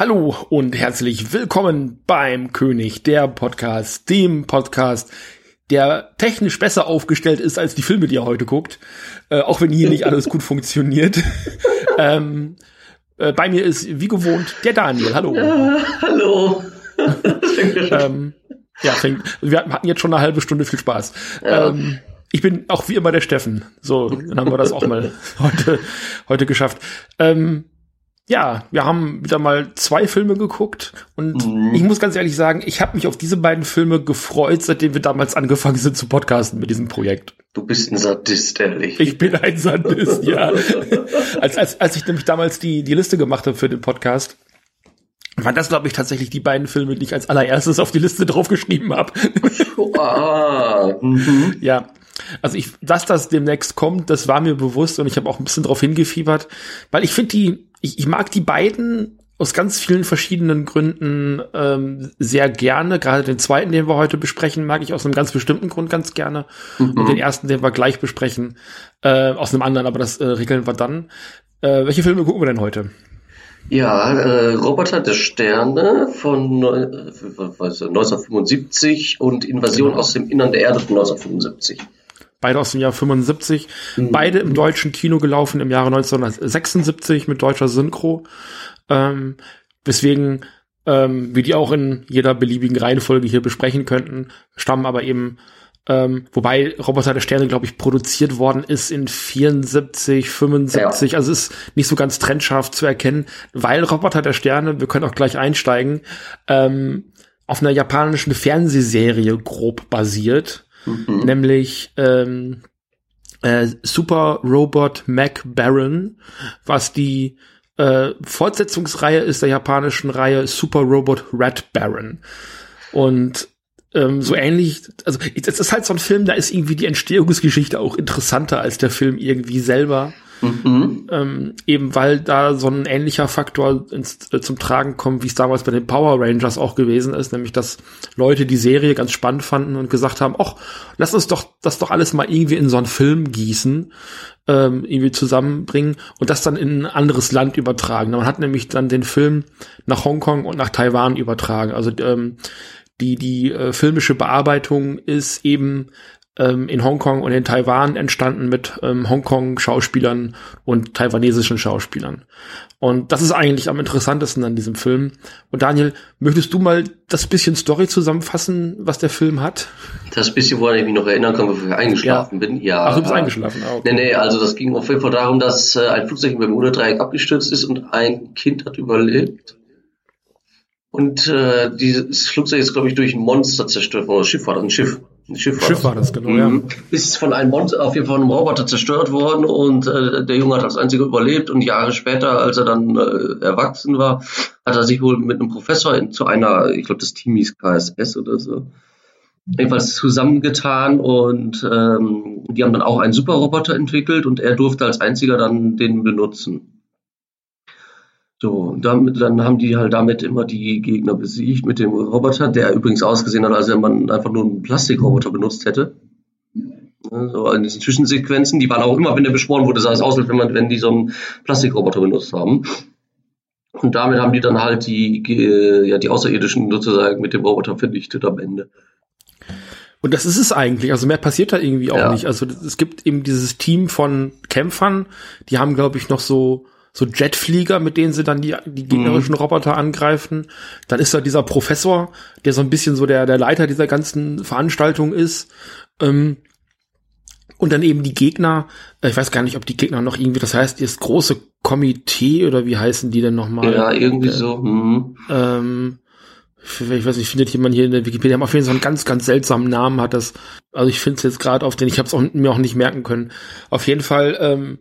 Hallo und herzlich willkommen beim König der Podcast, dem Podcast, der technisch besser aufgestellt ist als die Filme, die ihr heute guckt, äh, auch wenn hier nicht alles gut funktioniert. ähm, äh, bei mir ist wie gewohnt der Daniel. Hallo. Ja, hallo. ähm, ja, fängt, wir hatten jetzt schon eine halbe Stunde viel Spaß. Ja. Ähm, ich bin auch wie immer der Steffen. So, dann haben wir das auch mal heute, heute geschafft. Ähm, ja, wir haben wieder mal zwei Filme geguckt und Mhm. ich muss ganz ehrlich sagen, ich habe mich auf diese beiden Filme gefreut, seitdem wir damals angefangen sind zu podcasten mit diesem Projekt. Du bist ein Sadist, ehrlich. Ich bin ein Sadist, ja. als, als, als ich nämlich damals die, die Liste gemacht habe für den Podcast, waren das, glaube ich, tatsächlich die beiden Filme, die ich als allererstes auf die Liste draufgeschrieben habe. ah, mhm. Ja, also ich, dass das demnächst kommt, das war mir bewusst und ich habe auch ein bisschen drauf hingefiebert, weil ich finde die, ich, ich mag die beiden aus ganz vielen verschiedenen Gründen ähm, sehr gerne. Gerade den zweiten, den wir heute besprechen, mag ich aus einem ganz bestimmten Grund ganz gerne. Und den ersten, den wir gleich besprechen, äh, aus einem anderen, aber das äh, regeln wir dann. Äh, welche Filme gucken wir denn heute? Ja, äh, Roboter der Sterne von äh, was, ist das, 1975 und Invasion aus dem Innern der Erde von 1975. Beide aus dem Jahr 75. Mhm. Beide im deutschen Kino gelaufen im Jahre 1976 mit deutscher Synchro. Ähm, weswegen ähm, wir die auch in jeder beliebigen Reihenfolge hier besprechen könnten, stammen aber eben, ähm, wobei Roboter der Sterne, glaube ich, produziert worden ist in 74, 75, also ist nicht so ganz trennscharf zu erkennen, weil Roboter der Sterne, wir können auch gleich einsteigen, ähm, auf einer japanischen Fernsehserie grob basiert Mhm. nämlich ähm, äh, Super Robot Mac Baron, was die äh, Fortsetzungsreihe ist der japanischen Reihe Super Robot Red Baron. Und ähm, so ähnlich, also es ist halt so ein Film, da ist irgendwie die Entstehungsgeschichte auch interessanter als der Film irgendwie selber. Mhm. Ähm, eben weil da so ein ähnlicher Faktor ins, äh, zum Tragen kommt, wie es damals bei den Power Rangers auch gewesen ist, nämlich dass Leute die Serie ganz spannend fanden und gesagt haben, ach, lass uns doch das doch alles mal irgendwie in so einen Film gießen, ähm, irgendwie zusammenbringen und das dann in ein anderes Land übertragen. Man hat nämlich dann den Film nach Hongkong und nach Taiwan übertragen. Also ähm, die die äh, filmische Bearbeitung ist eben ähm, in Hongkong und in Taiwan entstanden mit ähm, Hongkong-Schauspielern und taiwanesischen Schauspielern. Und das ist eigentlich am interessantesten an diesem Film. Und Daniel, möchtest du mal das bisschen Story zusammenfassen, was der Film hat? Das bisschen, woran ich mich noch erinnern kann, bevor ich eingeschlafen bin. Ja. Ach, du bist eingeschlafen. Ah, okay. Nee, nee, also das ging auf jeden Fall darum, dass äh, ein Flugzeug im Bermuda-Dreieck abgestürzt ist und ein Kind hat überlebt. Und äh, dieses Flugzeug ist, glaube ich, durch ein Monster zerstört worden. Schiff war das, ein Schiff. Schiff war Schiff das. war das, genau, Mhm. Ist von einem Monster, auf jeden Fall von einem Roboter zerstört worden und äh, der Junge hat als einziger überlebt und Jahre später, als er dann äh, erwachsen war, hat er sich wohl mit einem Professor in, zu einer, ich glaube das Team hieß KSS oder so, jedenfalls zusammengetan und ähm, die haben dann auch einen Superroboter entwickelt und er durfte als einziger dann den benutzen. So, damit, dann haben die halt damit immer die Gegner besiegt mit dem Roboter, der übrigens ausgesehen hat, als wenn man einfach nur einen Plastikroboter benutzt hätte. So in diesen Zwischensequenzen, die waren auch immer, wenn der beschworen wurde, sah es aus, als wenn, man, wenn die so einen Plastikroboter benutzt haben. Und damit haben die dann halt die, ja, die Außerirdischen sozusagen mit dem Roboter vernichtet am Ende. Und das ist es eigentlich. Also mehr passiert da irgendwie auch Ja. nicht. Also es gibt eben dieses Team von Kämpfern, die haben, glaube ich, noch so so Jetflieger, mit denen sie dann die, die gegnerischen Roboter angreifen. Dann ist da dieser Professor, der so ein bisschen so der, der Leiter dieser ganzen Veranstaltung ist. Ähm, und dann eben die Gegner, äh, ich weiß gar nicht, ob die Gegner noch irgendwie, das heißt, das große Komitee oder wie heißen die denn nochmal? Ja, irgendwie so. Mhm. Ähm, ich weiß nicht, findet jemand hier in der Wikipedia, haben auf jeden Fall so einen ganz, ganz seltsamen Namen hat das. Also ich finde es jetzt gerade auf den, ich habe es auch, mir auch nicht merken können. Auf jeden Fall ähm,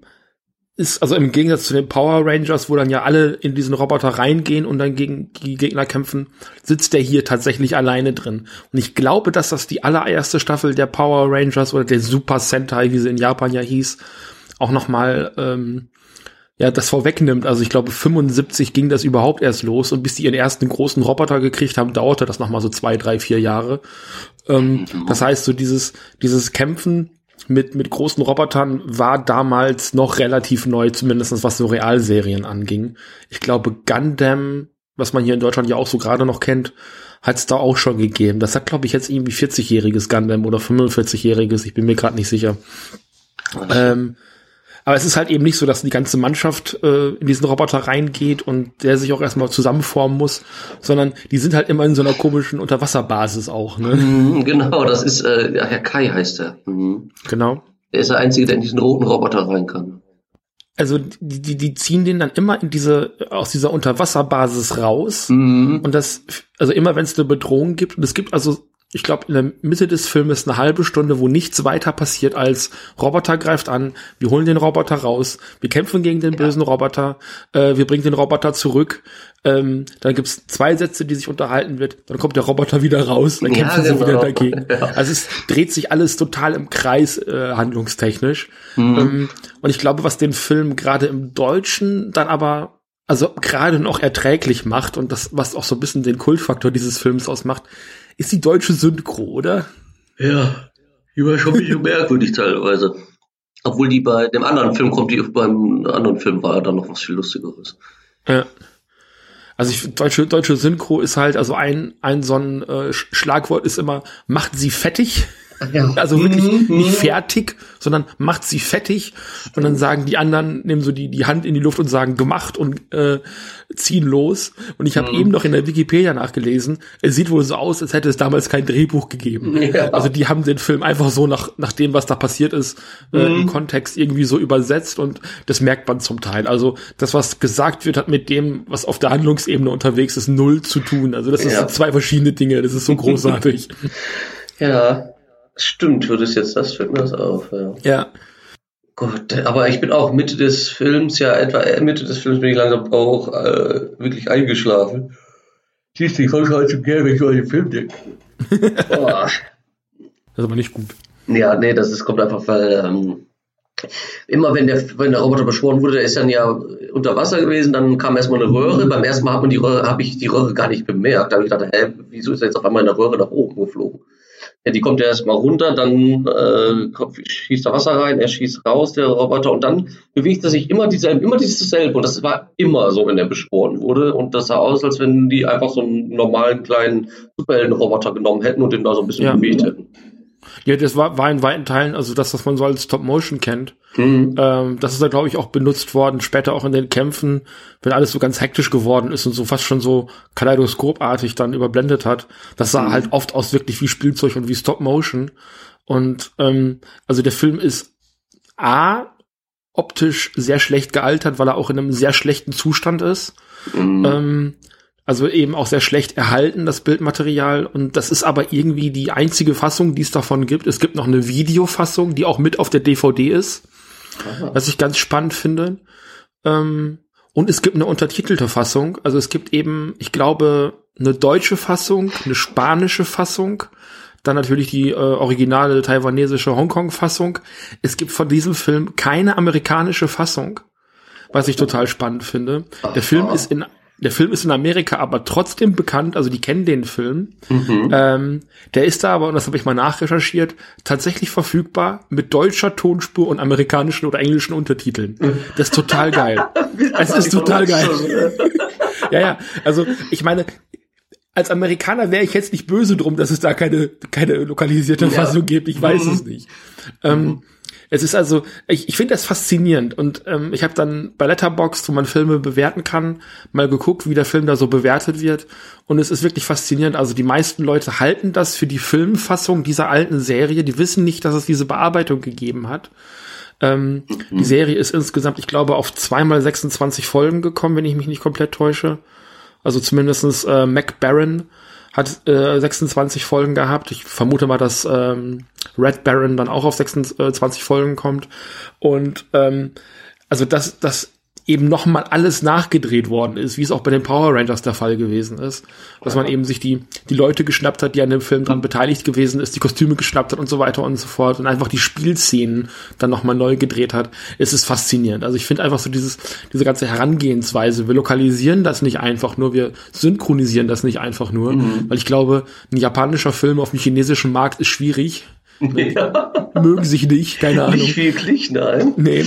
ist, also im Gegensatz zu den Power Rangers, wo dann ja alle in diesen Roboter reingehen und dann gegen die Gegner kämpfen, sitzt der hier tatsächlich alleine drin. Und ich glaube, dass das die allererste Staffel der Power Rangers oder der Super Sentai, wie sie in Japan ja hieß, auch nochmal ähm, ja, das vorwegnimmt. Also ich glaube, 75 ging das überhaupt erst los und bis die ihren ersten großen Roboter gekriegt haben, dauerte das nochmal so zwei, drei, vier Jahre. Ähm, das heißt, so dieses, dieses Kämpfen mit, mit großen Robotern war damals noch relativ neu, zumindest was so Realserien anging. Ich glaube, Gundam, was man hier in Deutschland ja auch so gerade noch kennt, hat es da auch schon gegeben. Das hat, glaube ich, jetzt irgendwie 40-jähriges Gundam oder 45-jähriges, ich bin mir gerade nicht sicher. Ähm, aber es ist halt eben nicht so, dass die ganze Mannschaft äh, in diesen Roboter reingeht und der sich auch erstmal zusammenformen muss, sondern die sind halt immer in so einer komischen Unterwasserbasis auch, ne? Mhm, genau, das ist, äh, ja, Herr Kai heißt er. Mhm. Genau. Der ist der Einzige, der in diesen roten Roboter rein kann. Also die, die, die ziehen den dann immer in diese, aus dieser Unterwasserbasis raus. Mhm. Und das, also immer wenn es eine Bedrohung gibt, und es gibt also, ich glaube, in der Mitte des Filmes eine halbe Stunde, wo nichts weiter passiert als Roboter greift an, wir holen den Roboter raus, wir kämpfen gegen den bösen Roboter, äh, wir bringen den Roboter zurück, ähm, dann gibt's zwei Sätze, die sich unterhalten wird, dann kommt der Roboter wieder raus, dann Ja, kämpfen sie genau. wieder dagegen. Ja. Also es dreht sich alles total im Kreis, äh, handlungstechnisch. Ähm, und ich glaube, was den Film gerade im Deutschen dann aber also gerade noch erträglich macht und das, was auch so ein bisschen den Kultfaktor dieses Films ausmacht, ist die deutsche Synchro, oder? Ja, die war schon ein bisschen merkwürdig teilweise. Obwohl die bei dem anderen Film kommt, die beim anderen Film war dann noch was viel Lustigeres. Ja. Also ich deutsche deutsche Synchro ist halt also ein ein so ein äh, Sch- Schlagwort ist immer macht sie fettig. Ja. Also wirklich Mhm, nicht mhm. fertig, sondern macht sie fettig und dann sagen die anderen nehmen so die die Hand in die Luft und sagen gemacht und äh, ziehen los und ich habe Mhm. eben noch in der Wikipedia nachgelesen, es sieht wohl so aus, als hätte es damals kein Drehbuch gegeben. Ja. Also die haben den Film einfach so nach nach dem was da passiert ist äh, Mhm. im Kontext irgendwie so übersetzt und das merkt man zum Teil. Also das was gesagt wird hat mit dem was auf der Handlungsebene unterwegs ist null zu tun. Also das Ja. sind zwei verschiedene Dinge, das ist so großartig. Ja, stimmt, würde es jetzt, das fällt mir das auf, ja. ja. Gott, aber ich bin auch Mitte des Films, ja, etwa äh, Mitte des Films bin ich langsam auch äh, wirklich eingeschlafen. Siehst du, ich komme heute zu gerne, wenn ich über den Film denke. Boah. Das ist aber nicht gut. Ja, nee, das ist, kommt einfach, weil ähm, immer wenn der, wenn der Roboter beschworen wurde, der ist dann ja unter Wasser gewesen, dann kam erstmal eine Röhre. Beim ersten Mal hat man die Röhre, habe ich die Röhre gar nicht bemerkt. Da habe ich gedacht, hä, wieso ist er jetzt auf einmal eine Röhre nach oben geflogen? Ja, die kommt ja erstmal runter, dann äh, schießt da Wasser rein, er schießt raus, der Roboter, und dann bewegt er sich immer dieselbe, immer dieses. Und das war immer so, wenn er beschworen wurde. Und das sah aus, als wenn die einfach so einen normalen kleinen Superhelden-Roboter genommen hätten und den da so ein bisschen Ja. bewegt hätten. Ja, das war, war in weiten Teilen, also das, was man so als Stop Motion kennt. Mhm. Ähm, das ist da, glaube ich, auch benutzt worden, später auch in den Kämpfen, wenn alles so ganz hektisch geworden ist und so fast schon so kaleidoskopartig dann überblendet hat. Das sah Mhm. halt oft aus wirklich wie Spielzeug und wie Stop Motion. Und ähm, also der Film ist A, optisch sehr schlecht gealtert, weil er auch in einem sehr schlechten Zustand ist. Mhm. Ähm, also eben auch sehr schlecht erhalten, das Bildmaterial. Und das ist aber irgendwie die einzige Fassung, die es davon gibt. Es gibt noch eine Videofassung, die auch mit auf der DVD ist, Aha. was ich ganz spannend finde. Ähm, und es gibt eine untertitelte Fassung. Also es gibt eben, ich glaube, eine deutsche Fassung, eine spanische Fassung, dann natürlich die äh, originale taiwanesische Hongkong-Fassung. Es gibt von diesem Film keine amerikanische Fassung, was ich total spannend finde. Der Film Aha. ist in der Film ist in Amerika aber trotzdem bekannt, also die kennen den Film. Mhm. Ähm, der ist da aber, und das habe ich mal nachrecherchiert, tatsächlich verfügbar mit deutscher Tonspur und amerikanischen oder englischen Untertiteln. Das ist total geil. Es ist total geil. Ja, ja. Also ich meine, als Amerikaner wäre ich jetzt nicht böse drum, dass es da keine, keine lokalisierte ja. Fassung gibt. Ich weiß mhm. es nicht. Ähm, mhm. Es ist also, ich, ich finde das faszinierend und ähm, ich habe dann bei Letterboxd, wo man Filme bewerten kann, mal geguckt, wie der Film da so bewertet wird und es ist wirklich faszinierend. Also die meisten Leute halten das für die Filmfassung dieser alten Serie, die wissen nicht, dass es diese Bearbeitung gegeben hat. Ähm, mhm. Die Serie ist insgesamt, ich glaube, auf zweimal 26 Folgen gekommen, wenn ich mich nicht komplett täusche. Also zumindestens äh, Mac Barron hat äh, 26 Folgen gehabt. Ich vermute mal, dass ähm, Red Baron dann auch auf 26 Folgen kommt. Und ähm, also das, das eben nochmal alles nachgedreht worden ist, wie es auch bei den Power Rangers der Fall gewesen ist. Dass man eben sich die, die Leute geschnappt hat, die an dem Film dran beteiligt gewesen ist, die Kostüme geschnappt hat und so weiter und so fort und einfach die Spielszenen dann nochmal neu gedreht hat. Es ist faszinierend. Also ich finde einfach so dieses, diese ganze Herangehensweise. Wir lokalisieren das nicht einfach nur, wir synchronisieren das nicht einfach nur, mhm. weil ich glaube, ein japanischer Film auf dem chinesischen Markt ist schwierig. Mögen sich nicht, keine Ahnung. Nicht wirklich, nein. Nee.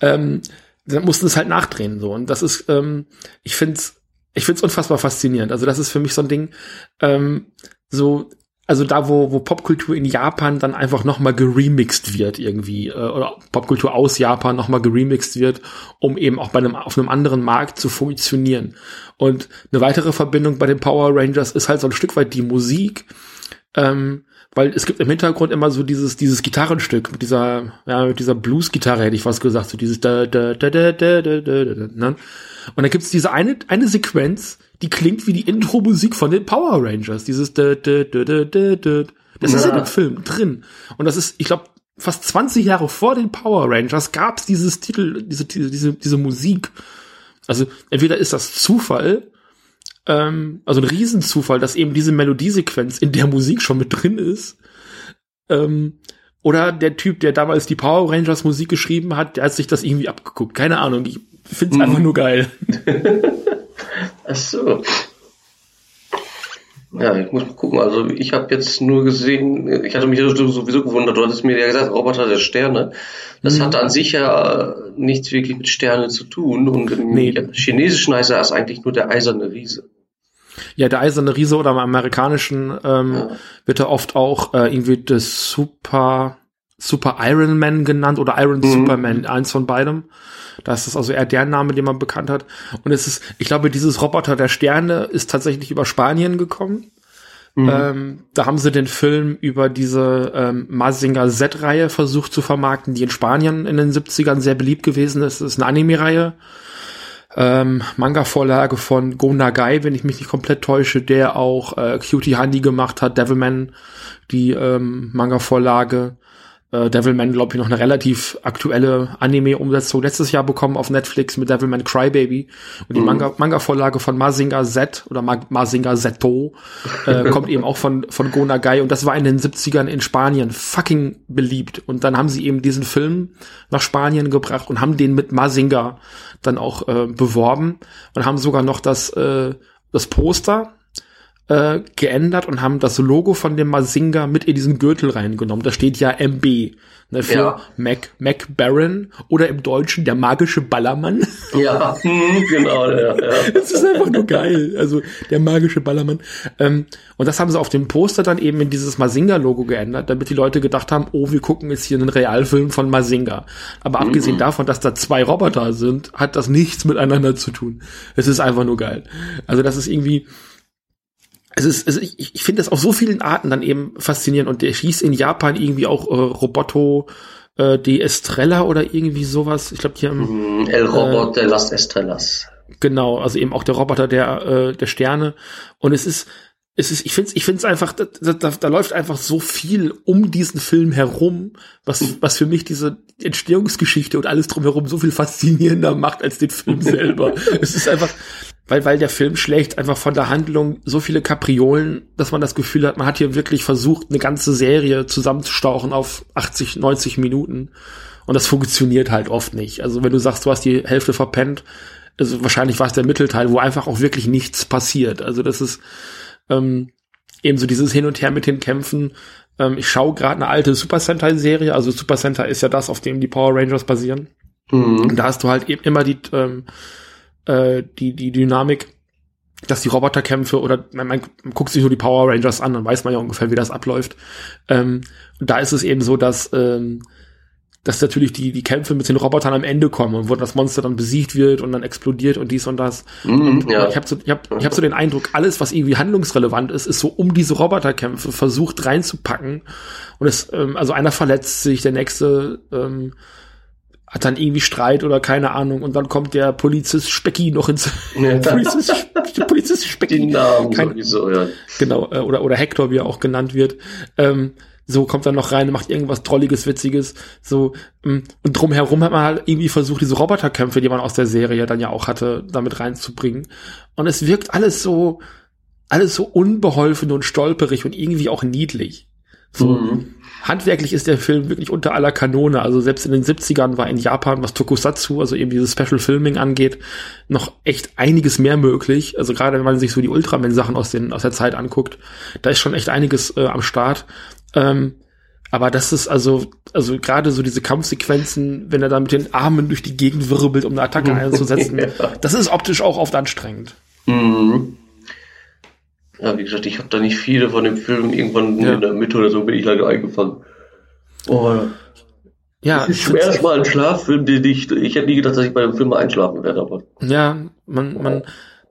Ähm, dann mussten es halt nachdrehen so und das ist ähm, ich find's ich find's unfassbar faszinierend also das ist für mich so ein Ding ähm, so also da wo wo Popkultur in Japan dann einfach noch mal geremixed wird irgendwie äh, oder Popkultur aus Japan noch mal geremixed wird um eben auch bei einem auf einem anderen Markt zu funktionieren und eine weitere Verbindung bei den Power Rangers ist halt so ein Stück weit die Musik ähm, weil es gibt im Hintergrund immer so dieses dieses Gitarrenstück mit dieser ja mit dieser Blues-Gitarre hätte ich was gesagt so dieses da da da da da da da, da ne? und dann gibt's diese eine eine Sequenz die klingt wie die Intro-Musik von den Power Rangers dieses da da da da da da das ja. ist in dem Film drin und das ist ich glaube fast 20 Jahre vor den Power Rangers gab's dieses Titel diese diese diese Musik also entweder ist das Zufall ähm, also ein Riesenzufall, dass eben diese Melodiesequenz in der Musik schon mit drin ist. Ähm, oder der Typ, der damals die Power Rangers Musik geschrieben hat, der hat sich das irgendwie abgeguckt. Keine Ahnung, ich find's mhm. einfach nur geil. Ach so. Ja, ich muss mal gucken. Also ich habe jetzt nur gesehen, ich hatte mich sowieso gewundert, du hattest mir ja gesagt, Roboter der Sterne. Das mhm. hat an sich ja nichts wirklich mit Sternen zu tun. Und im nee. Chinesischen heißt er eigentlich nur der eiserne Riese. Ja, der eiserne Riese oder im amerikanischen ähm, ja. wird er oft auch äh, irgendwie das Super Super Iron Man genannt oder Iron mhm. Superman, eins von beidem. Das ist also eher der Name, den man bekannt hat. Und es ist, ich glaube, dieses Roboter der Sterne ist tatsächlich über Spanien gekommen. Mhm. Ähm, da haben sie den Film über diese ähm, Mazinger Z-Reihe versucht zu vermarkten, die in Spanien in den 70ern sehr beliebt gewesen ist. Das ist eine Anime-Reihe. Ähm, Manga-Vorlage von Go Nagai, wenn ich mich nicht komplett täusche, der auch äh, Cutie Honey gemacht hat, Devilman, die ähm, Manga-Vorlage äh, Devilman, glaube ich, noch eine relativ aktuelle Anime-Umsetzung letztes Jahr bekommen auf Netflix mit Devilman Crybaby. Und die mhm. Manga-Vorlage von Mazinger Z oder Ma Mazinger Zeto äh, kommt eben auch von, von Go Nagai. Und das war in den 70ern in Spanien fucking beliebt. Und dann haben sie eben diesen Film nach Spanien gebracht und haben den mit Mazinger dann auch äh, beworben und haben sogar noch das, äh, das Poster äh, geändert und haben das Logo von dem Mazinga mit in diesen Gürtel reingenommen. Da steht ja MB ne, für ja. Mac, Mac Baron oder im Deutschen der magische Ballermann. Ja, genau. Ja, ja. Das ist einfach nur geil. Also der magische Ballermann. Ähm, und das haben sie auf dem Poster dann eben in dieses Mazinga-Logo geändert, damit die Leute gedacht haben, oh, wir gucken jetzt hier einen Realfilm von Mazinga. Aber mhm. abgesehen davon, dass da zwei Roboter sind, hat das nichts miteinander zu tun. Es ist einfach nur geil. Also das ist irgendwie, es ist, also ich, ich finde das auf so vielen Arten dann eben faszinierend und der hieß in Japan irgendwie auch äh, Roboto äh, de Estrella oder irgendwie sowas. Ich glaube hier mm, El Robot äh, de las Estrellas. Genau, also eben auch der Roboter der äh, der Sterne und es ist es ist, ich finde ich finde es einfach, da, da, da läuft einfach so viel um diesen Film herum, was, was für mich diese Entstehungsgeschichte und alles drumherum so viel faszinierender macht als den Film selber. es ist einfach, weil, weil der Film schlägt einfach von der Handlung so viele Kapriolen, dass man das Gefühl hat, man hat hier wirklich versucht, eine ganze Serie zusammenzustauchen auf 80, 90 Minuten. Und das funktioniert halt oft nicht. Also wenn du sagst, du hast die Hälfte verpennt, also wahrscheinlich war es der Mittelteil, wo einfach auch wirklich nichts passiert. Also das ist ähm, eben so dieses Hin und Her mit den Kämpfen. Ähm, ich schaue gerade eine alte Super Sentai-Serie. Also Super Sentai ist ja das, auf dem die Power Rangers basieren. Mhm. Und da hast du halt eben immer die ähm, äh, die, die Dynamik, dass die Roboterkämpfe oder man, man, guckt sich nur die Power Rangers an, dann weiß man ja ungefähr, wie das abläuft. Ähm, und da ist es eben so, dass ähm, dass natürlich die, die Kämpfe mit den Robotern am Ende kommen und wo das Monster dann besiegt wird und dann explodiert und dies und das. Mm, und ja. Ich habe so, ich hab, ich hab so den Eindruck, alles, was irgendwie handlungsrelevant ist, ist so um diese Roboterkämpfe versucht reinzupacken. Und es, ähm, also einer verletzt sich, der nächste ähm, hat dann irgendwie Streit oder keine Ahnung und dann kommt der Polizist Specki noch ins ja. Polizist, Polizist Specki. Die Namen Kein, sowieso, ja. Genau, äh, oder, oder Hector, wie er auch genannt wird. Ähm, so kommt dann noch rein, macht irgendwas Drolliges, Witziges, so, mm, und drumherum hat man halt irgendwie versucht, diese Roboterkämpfe, die man aus der Serie dann ja auch hatte, damit reinzubringen. Und es wirkt alles so, alles so unbeholfen und stolperig und irgendwie auch niedlich. So, mhm. Handwerklich ist der Film wirklich unter aller Kanone. Also selbst in den 70ern war in Japan, was Tokusatsu, also eben dieses Special Filming angeht, noch echt einiges mehr möglich. Also gerade wenn man sich so die Ultraman-Sachen aus, den, aus der Zeit anguckt, da ist schon echt einiges äh, am Start. Ähm, aber das ist also, also gerade so diese Kampfsequenzen, wenn er da mit den Armen durch die Gegend wirbelt, um eine Attacke einzusetzen, das ist optisch auch oft anstrengend. Mhm. Ja, wie gesagt, ich habe da nicht viele von dem Film irgendwann ja. in der Mitte oder so bin ich leider eingefangen. Oh, ja, es ist schwer mal ein Schlaffilm, den ich, ich hätte nie gedacht, dass ich bei dem Film einschlafen werde, aber. Ja, man, man,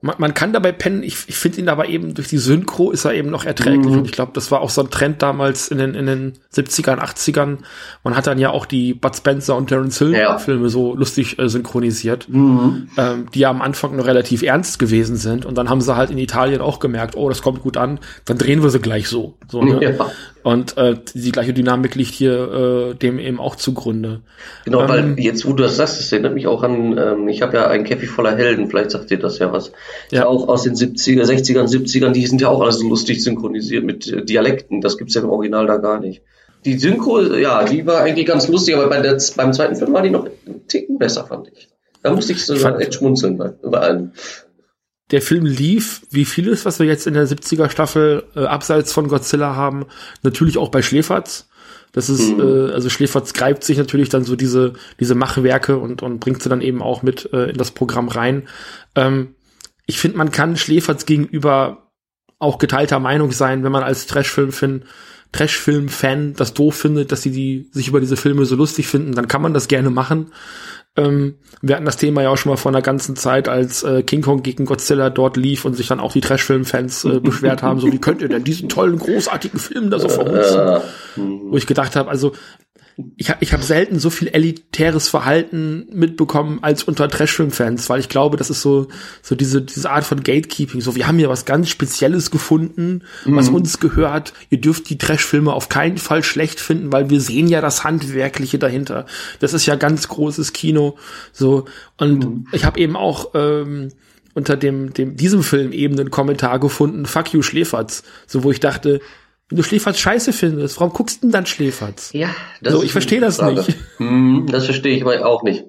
man, man kann dabei pennen. Ich, ich finde ihn aber eben durch die Synchro ist er eben noch erträglich. Mhm. Und ich glaube, das war auch so ein Trend damals in den, in den 70ern, 80ern. Man hat dann ja auch die Bud Spencer und Terence Hill ja. Filme so lustig äh, synchronisiert, mhm. ähm, die ja am Anfang noch relativ ernst gewesen sind. Und dann haben sie halt in Italien auch gemerkt, oh, das kommt gut an, dann drehen wir sie gleich so. so ne? ja. Und äh, die gleiche Dynamik liegt hier äh, dem eben auch zugrunde. Genau, ähm, weil jetzt, wo du das sagst, das erinnert mich auch an, ähm, ich habe ja einen Käfig voller Helden, vielleicht sagt dir das ja was. Ja. Auch aus den 70er, 60ern, 70ern, die sind ja auch alles so lustig synchronisiert mit äh, Dialekten. Das gibt's ja im Original da gar nicht. Die Synchro, ja, die war eigentlich ganz lustig, aber bei der, beim zweiten Film war die noch einen Ticken besser, fand ich. Da musste ich so ich echt schmunzeln bei, über einen der Film lief, wie vieles, was wir jetzt in der 70er Staffel äh, abseits von Godzilla haben, natürlich auch bei Schläferz. Das ist, mhm. äh, also Schläferz greift sich natürlich dann so diese, diese Machwerke und, und bringt sie dann eben auch mit äh, in das Programm rein. Ähm, ich finde, man kann Schläferz gegenüber auch geteilter Meinung sein, wenn man als Trashfilm-Fan Trashfilm-Fan das doof findet, dass sie die sich über diese Filme so lustig finden, dann kann man das gerne machen. Ähm, wir hatten das Thema ja auch schon mal vor einer ganzen Zeit, als äh, King Kong gegen Godzilla dort lief und sich dann auch die Trashfilm-Fans äh, beschwert haben, so wie könnt ihr denn diesen tollen, großartigen Film da so verhunzen? Wo ich gedacht habe, also ich habe ich hab selten so viel elitäres Verhalten mitbekommen als unter Trashfilm-Fans, weil ich glaube, das ist so so diese diese Art von Gatekeeping. So, wir haben hier was ganz Spezielles gefunden, mhm. was uns gehört. Ihr dürft die Trashfilme auf keinen Fall schlecht finden, weil wir sehen ja das Handwerkliche dahinter. Das ist ja ganz großes Kino. So und mhm. ich habe eben auch ähm, unter dem, dem diesem Film eben einen Kommentar gefunden, Fuck you Schläferz, so wo ich dachte, wenn du Schläferz scheiße findest, warum guckst du denn dann Schläferz? Ja, das so, ich verstehe das Frage. nicht. Hm, das verstehe ich aber auch nicht.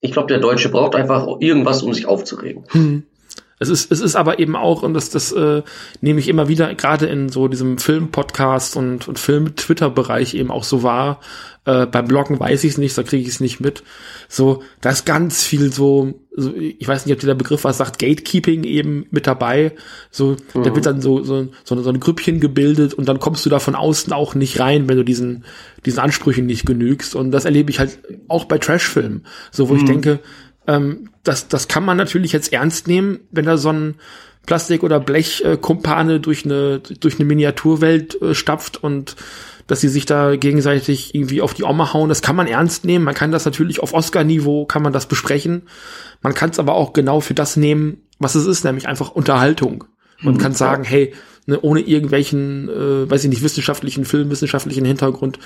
Ich glaube, der Deutsche braucht einfach irgendwas, um sich aufzuregen. Hm. Es ist, es ist aber eben auch, und das, das äh, nehme ich immer wieder, gerade in so diesem Film-Podcast und, und Film-Twitter-Bereich eben auch so wahr. Äh, beim Bloggen weiß ich es nicht, da kriege ich es nicht mit. So, da ist ganz viel so, so, ich weiß nicht, ob der Begriff was sagt, Gatekeeping eben mit dabei. So, mhm. da wird dann so, so, so, so ein Grüppchen gebildet und dann kommst du da von außen auch nicht rein, wenn du diesen, diesen Ansprüchen nicht genügst. Und das erlebe ich halt auch bei Trashfilmen. So, wo mhm. ich denke, ähm, das, das kann man natürlich jetzt ernst nehmen, wenn da so ein Plastik- oder Blechkumpane durch eine, durch eine Miniaturwelt äh, stapft und dass sie sich da gegenseitig irgendwie auf die Oma hauen. Das kann man ernst nehmen. Man kann das natürlich auf Oscar-Niveau, kann man das besprechen. Man kann es aber auch genau für das nehmen, was es ist, nämlich einfach Unterhaltung. Man mhm, kann sagen, hey, ne, ohne irgendwelchen, äh, weiß ich nicht, wissenschaftlichen Film, wissenschaftlichen Hintergrund,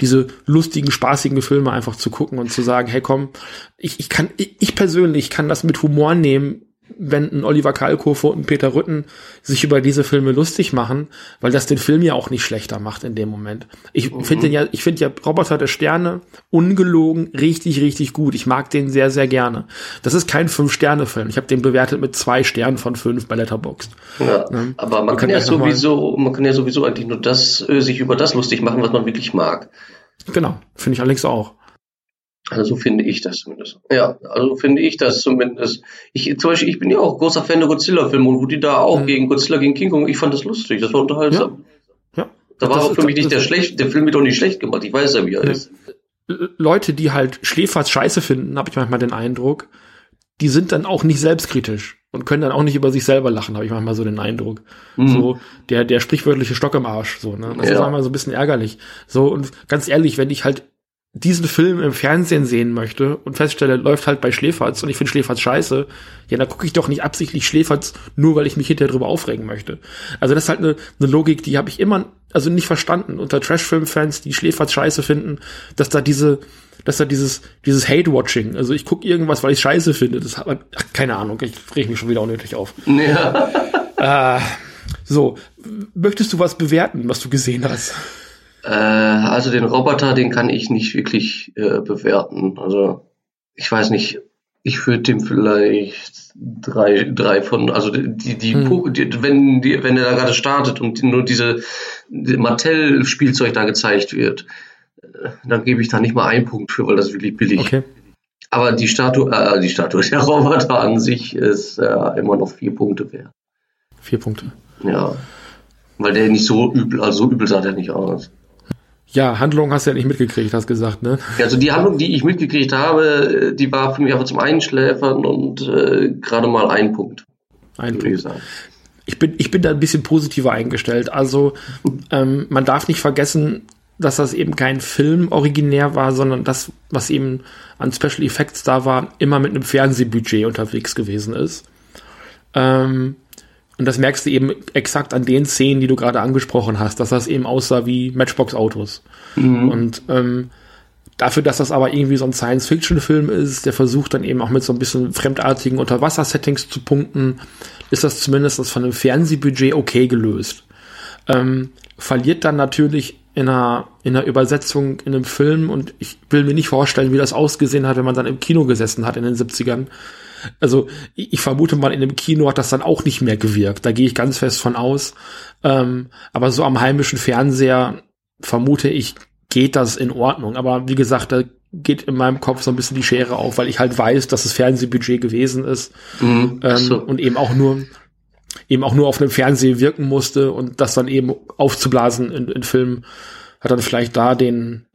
diese lustigen, spaßigen Filme einfach zu gucken und zu sagen, hey komm, ich, ich kann, ich, ich persönlich kann das mit Humor nehmen, wenn ein Oliver Kalkofe und ein Peter Rütten sich über diese Filme lustig machen, weil das den Film ja auch nicht schlechter macht in dem Moment. Ich mhm. finde ja, ich finde ja Roboter der Sterne ungelogen richtig, richtig gut. Ich mag den sehr, sehr gerne. Das ist kein Fünf-Sterne-Film. Ich habe den bewertet mit zwei Sternen von fünf bei Letterboxd. Ja, ja. aber man kann ja sowieso, man kann ja sowieso eigentlich nur das, äh, sich über das lustig machen, was man wirklich mag. Genau, finde ich allerdings auch. Also so finde ich das zumindest. Ja, also finde ich das zumindest. Ich, zum Beispiel, ich bin ja auch großer Fan der Godzilla-Filme und wo die da auch mhm. gegen Godzilla gegen King Kong, ich fand das lustig, das war unterhaltsam. Ja. ja. Da war auch für mich nicht der schlecht, der Film wird doch nicht schlecht gemacht, ich weiß ja, wie er ist. Leute, die halt Schläferz scheiße finden, habe ich manchmal den Eindruck, die sind dann auch nicht selbstkritisch und können dann auch nicht über sich selber lachen, habe ich manchmal so den Eindruck. Mhm. So der der sprichwörtliche Stock im Arsch, so ne. Das ja. ist manchmal so ein bisschen ärgerlich. So und ganz ehrlich, wenn ich halt diesen Film im Fernsehen sehen möchte und feststelle, läuft halt bei Schläferz und ich finde Schläferz scheiße, ja, dann gucke ich doch nicht absichtlich Schläferz, nur weil ich mich hinterher drüber aufregen möchte. Also das ist halt eine, eine Logik, die habe ich immer, also nicht verstanden unter Trashfilm-Fans, die Schläferz scheiße finden, dass da diese, dass da dieses, dieses Hate-Watching, also ich gucke irgendwas, weil ich scheiße finde, das hat, ach, keine Ahnung, ich reg mich schon wieder unnötig auf. Ja. äh, so, möchtest du was bewerten, was du gesehen hast? Äh, also den Roboter, den kann ich nicht wirklich äh, bewerten. Also ich weiß nicht, ich würde dem vielleicht drei, drei von, also die, die, hm. die wenn die, wenn er da gerade startet und nur diese die Mattel-Spielzeug da gezeigt wird, äh, dann gebe ich da nicht mal einen Punkt für, weil das wirklich billig. Okay. Aber die Statue, äh, die Statue, der Roboter an sich ist äh, immer noch vier Punkte wert. Vier Punkte. Ja. Weil der nicht so übel, also so übel sah der nicht aus. Ja, Handlung hast du ja nicht mitgekriegt, hast gesagt, ne? Also die Handlung, die ich mitgekriegt habe, die war für mich einfach zum Einschläfern und äh, gerade mal ein Punkt. Ein Punkt. Ich, ich, bin, ich bin da ein bisschen positiver eingestellt. Also ähm, man darf nicht vergessen, dass das eben kein Film originär war, sondern das, was eben an Special Effects da war, immer mit einem Fernsehbudget unterwegs gewesen ist. Ähm, und das merkst du eben exakt an den Szenen, die du gerade angesprochen hast, dass das eben aussah wie Matchbox-Autos. Mhm. Und ähm, dafür, dass das aber irgendwie so ein Science-Fiction-Film ist, der versucht dann eben auch mit so ein bisschen fremdartigen Unterwasser-Settings zu punkten, ist das zumindest von einem Fernsehbudget okay gelöst. Ähm, verliert dann natürlich in einer, in einer Übersetzung in einem Film und ich will mir nicht vorstellen, wie das ausgesehen hat, wenn man dann im Kino gesessen hat in den 70ern also ich, vermute mal, in dem Kino hat das dann auch nicht mehr gewirkt. Da gehe ich ganz fest von aus. Ähm, aber so am heimischen Fernseher vermute ich, geht das in Ordnung. Aber wie gesagt, da geht in meinem Kopf so ein bisschen die Schere auf, weil ich halt weiß, dass das Fernsehbudget gewesen ist mhm, ähm, so. und eben auch nur eben auch nur auf einem Fernseher wirken musste und das dann eben aufzublasen in, in Filmen hat dann vielleicht da den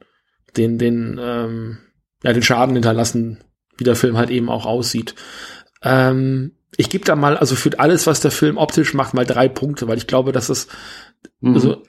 den den ähm, ja den Schaden hinterlassen, wie der Film halt eben auch aussieht. Ähm, ich gebe da mal, also für alles, was der Film optisch macht, mal drei Punkte, weil ich glaube, dass es mhm. also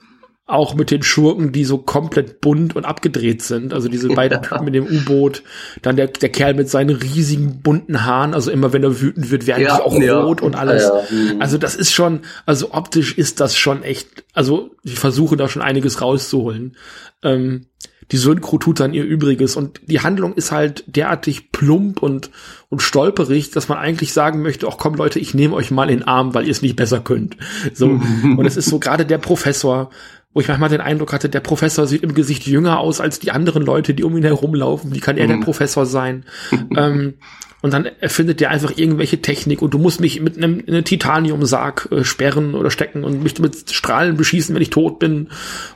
auch mit den Schurken, die so komplett bunt und abgedreht sind. Also diese beiden Typen mit dem U-Boot, dann der, der Kerl mit seinen riesigen bunten Haaren, also immer wenn er wütend wird, werden ja, die auch ja. rot und alles. Ja. Also das ist schon, also optisch ist das schon echt, also ich versuche da schon einiges rauszuholen. Ähm, die Synchro tut dann ihr Übriges und die Handlung ist halt derartig plump und, und stolperig, dass man eigentlich sagen möchte, ach komm Leute, ich nehme euch mal in den Arm, weil ihr es nicht besser könnt. So. und es ist so gerade der Professor, wo ich manchmal den Eindruck hatte, der Professor sieht im Gesicht jünger aus als die anderen Leute, die um ihn herumlaufen. Wie kann er der mhm. Professor sein? ähm, und dann erfindet der einfach irgendwelche Technik und du musst mich mit einem, einem Titaniumsarg äh, sperren oder stecken und mich mit Strahlen beschießen, wenn ich tot bin.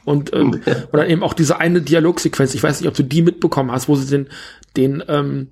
Und ähm, oder eben auch diese eine Dialogsequenz, ich weiß nicht, ob du die mitbekommen hast, wo sie den, den ähm,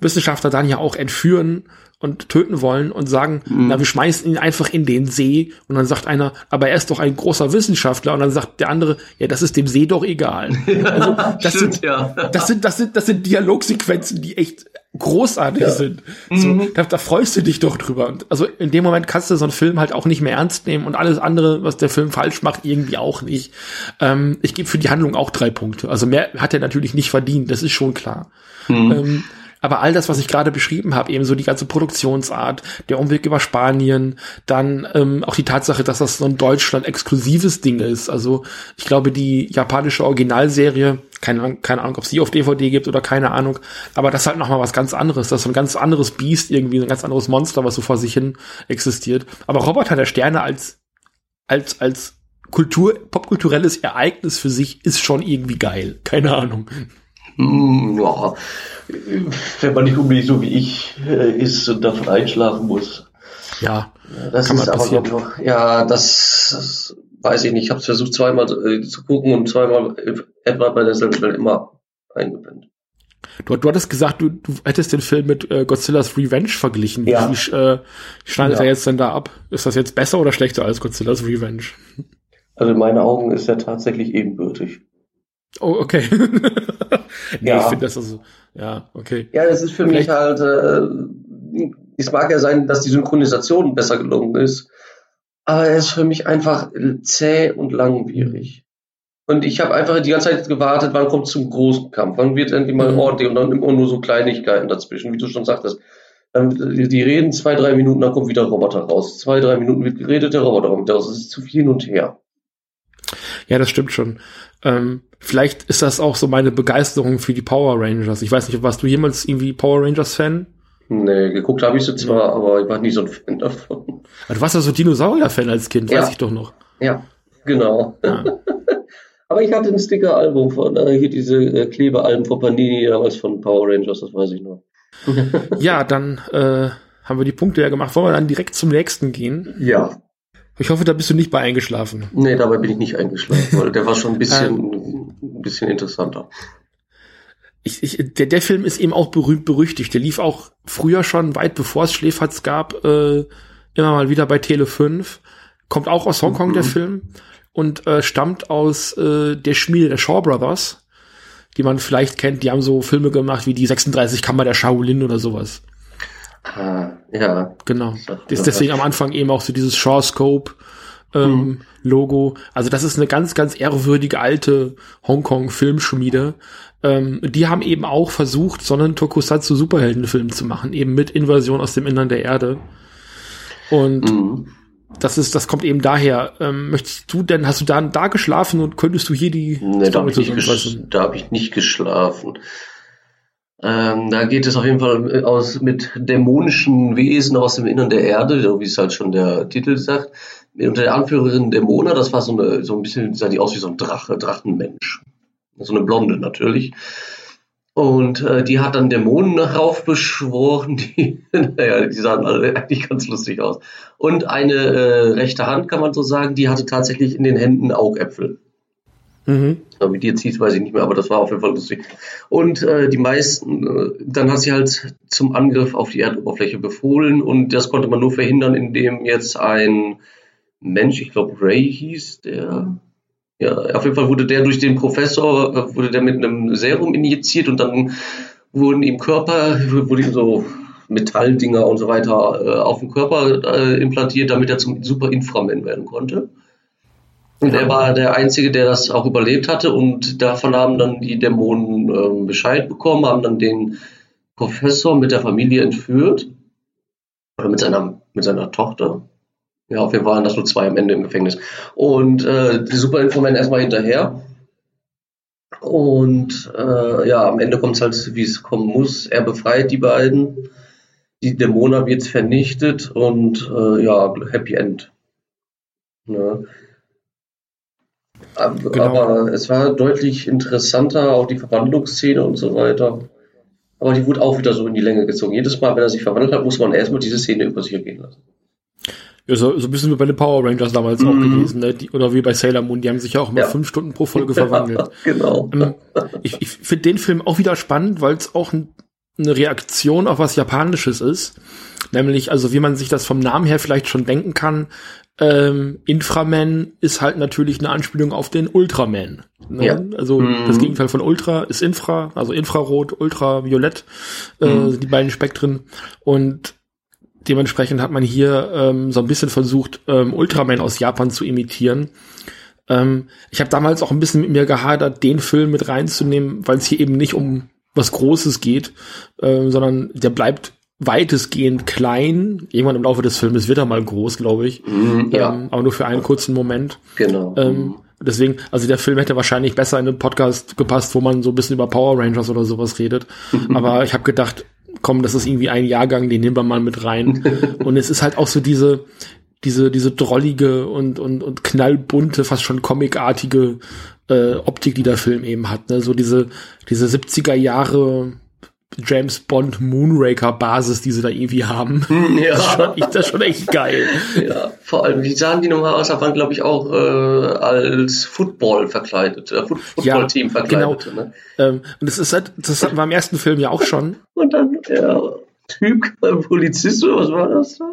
Wissenschaftler dann ja auch entführen und töten wollen und sagen, mhm. na, wir schmeißen ihn einfach in den See. Und dann sagt einer, aber er ist doch ein großer Wissenschaftler. Und dann sagt der andere, ja, das ist dem See doch egal. Also, das, Stimmt, sind, ja. das sind, das sind, das sind Dialogsequenzen, die echt großartig ja. sind. So, mhm. da, da freust du dich doch drüber. Und also in dem Moment kannst du so einen Film halt auch nicht mehr ernst nehmen und alles andere, was der Film falsch macht, irgendwie auch nicht. Ähm, ich gebe für die Handlung auch drei Punkte. Also mehr hat er natürlich nicht verdient, das ist schon klar. Mhm. Ähm, aber all das, was ich gerade beschrieben habe, eben so die ganze Produktionsart, der Umweg über Spanien, dann ähm, auch die Tatsache, dass das so ein Deutschland-exklusives Ding ist. Also ich glaube, die japanische Originalserie, keine, keine Ahnung, ob es die auf DVD gibt oder keine Ahnung, aber das ist halt nochmal was ganz anderes. Das ist so ein ganz anderes Biest irgendwie, ein ganz anderes Monster, was so vor sich hin existiert. Aber Roboter der Sterne als, als, als Kultur, popkulturelles Ereignis für sich ist schon irgendwie geil. Keine Ahnung. Mm, ja, wenn man nicht unbedingt so wie ich äh, ist und davon einschlafen muss. Ja, das kann ist aber noch, ja, das, das, weiß ich nicht. Ich habe es versucht zweimal äh, zu gucken und zweimal etwa bei derselben Stelle immer eingepennt. Du, du hattest gesagt, du, du hättest den Film mit äh, Godzilla's Revenge verglichen. Ja. Wie, äh, schneidet Ja. er jetzt denn da ab? Ist das jetzt besser oder schlechter als Godzilla's Revenge? Also in meinen Augen ist er tatsächlich ebenbürtig. Oh, okay. nee, Ja. ich finde das also, ja, okay. Ja, das ist für mich halt, äh, es mag ja sein, dass die Synchronisation besser gelungen ist, aber er ist für mich einfach zäh und langwierig. Und ich habe einfach die ganze Zeit gewartet, wann kommt zum großen Kampf, wann wird endlich mal Mhm. ordentlich und dann immer nur so Kleinigkeiten dazwischen, wie du schon sagtest. Dann, die die reden zwei, drei Minuten, dann kommt wieder ein Roboter raus. Zwei, drei Minuten wird geredet, der Roboter kommt raus. Es ist zu viel hin und her. Ja, das stimmt schon. Ähm, vielleicht ist das auch so meine Begeisterung für die Power Rangers. Ich weiß nicht, warst du jemals irgendwie Power Rangers Fan? Nee, geguckt habe ich sie zwar, aber ich war nicht so ein Fan davon. Du warst ja so Dinosaurier-Fan als Kind, Ja. weiß ich doch noch. Ja, genau. Ja. Aber ich hatte ein Sticker-Album von, äh, hier diese äh, Klebealben von Panini, damals von Power Rangers, das weiß ich noch. Ja, dann äh, haben wir die Punkte ja gemacht. Wollen wir dann direkt zum nächsten gehen? Ja. Ich hoffe, da bist du nicht bei eingeschlafen. Nee, dabei bin ich nicht eingeschlafen, weil der war schon ein bisschen, ein bisschen interessanter. Ich, ich, der, der Film ist eben auch berühmt berüchtigt. Der lief auch früher schon, weit bevor es Schläferz gab, äh, immer mal wieder bei Tele 5. Kommt auch aus Hongkong, Mhm. der Film. Und äh, stammt aus äh, der Schmiede der Shaw Brothers, die man vielleicht kennt. Die haben so Filme gemacht wie die 36 Kammer der Shaolin oder sowas. Ah, ja. Genau. Ist deswegen am Anfang eben auch so dieses Shaw Scope ähm, Mhm. Logo. Also das ist eine ganz, ganz ehrwürdige alte Hongkong-Filmschmiede. Ähm, die haben eben auch versucht, so einen Tokusatsu Superheldenfilm zu machen, eben mit Invasion aus dem Innern der Erde. Und Mhm. das ist, das kommt eben daher. Ähm, möchtest du denn, hast du da, da geschlafen und könntest du hier die Nee, da habe ich, nicht da hab ich nicht geschlafen. Ähm, da geht es auf jeden Fall äh, aus mit dämonischen Wesen aus dem Innern der Erde, so wie es halt schon der Titel sagt. Unter der Anführerin Dämona, das war so, eine, so ein bisschen, sah die aus wie so ein Drache, Drachenmensch. So eine Blonde natürlich. Und äh, die hat dann Dämonen heraufbeschworen, die, naja, die sahen alle eigentlich ganz lustig aus. Und eine äh, rechte Hand, kann man so sagen, die hatte tatsächlich in den Händen Augäpfel. Mhm. Die jetzt hieß, weiß ich nicht mehr, aber das war auf jeden Fall lustig. Und äh, die meisten, äh, dann hat sie halt zum Angriff auf die Erdoberfläche befohlen und das konnte man nur verhindern, indem jetzt ein Mensch, ich glaube Ray hieß, der, ja, auf jeden Fall wurde der durch den Professor, äh, wurde der mit einem Serum injiziert und dann wurden ihm Körper, wurde ihm so Metalldinger und so weiter äh, auf den Körper äh, implantiert, damit er zum Super Inframan werden konnte. Und er war der Einzige, der das auch überlebt hatte und davon haben dann die Dämonen ähm, Bescheid bekommen, haben dann den Professor mit der Familie entführt. Oder mit seiner, mit seiner Tochter. Ja, Fall waren das nur zwei am Ende im Gefängnis. Und äh, die Superinfoman erstmal hinterher. Und äh, ja, am Ende kommt es halt, wie es kommen muss. Er befreit die beiden. Die Dämona wird vernichtet und äh, ja, Happy End. Ne? Aber, Genau. aber es war deutlich interessanter, auch die Verwandlungsszene und so weiter. Aber die wurde auch wieder so in die Länge gezogen. Jedes Mal, wenn er sich verwandelt hat, muss man erstmal diese Szene über sich ergehen lassen. Ja, so, so ein bisschen wie bei den Power Rangers damals auch Mhm. gewesen, ne? Die, oder wie bei Sailor Moon, die haben sich ja auch immer Ja. fünf Stunden pro Folge verwandelt. genau. Ähm, ich ich finde den Film auch wieder spannend, weil es auch ein, eine Reaktion auf was Japanisches ist. Nämlich, also wie man sich das vom Namen her vielleicht schon denken kann, ähm, Inframan ist halt natürlich eine Anspielung auf den Ultraman. Ne? Ja. Also Mhm. das Gegenteil von Ultra ist Infra, also Infrarot, Ultraviolett, äh, Mhm. sind die beiden Spektren. Und dementsprechend hat man hier ähm, so ein bisschen versucht, ähm, Ultraman aus Japan zu imitieren. Ähm, ich habe damals auch ein bisschen mit mir gehadert, den Film mit reinzunehmen, weil es hier eben nicht um was Großes geht, ähm, sondern der bleibt weitestgehend klein. Irgendwann im Laufe des Filmes wird er mal groß, glaube ich. Mhm, ja, Ähm, aber nur für einen kurzen Moment. genau. Ähm, deswegen, also der Film hätte wahrscheinlich besser in einen Podcast gepasst, wo man so ein bisschen über Power Rangers oder sowas redet. Aber ich habe gedacht, komm, das ist irgendwie ein Jahrgang, den nehmen wir mal mit rein. und es ist halt auch so diese, diese, diese drollige und, und, und knallbunte, fast schon comicartige äh, Optik, die der Film eben hat. Ne? So diese, diese 70er Jahre James Bond Moonraker Basis, die sie da irgendwie haben. Ja. Das, ist schon, das ist schon echt geil. Ja, vor allem, wie sahen die nochmal aus? Da waren, glaube ich, auch äh, als Football verkleidet, äh, Foot Football-Team Ja, verkleidet. Ne? Ähm, und das ist halt, das hatten wir im ersten Film ja auch schon. Und dann der Typ, der Polizist, was war das da?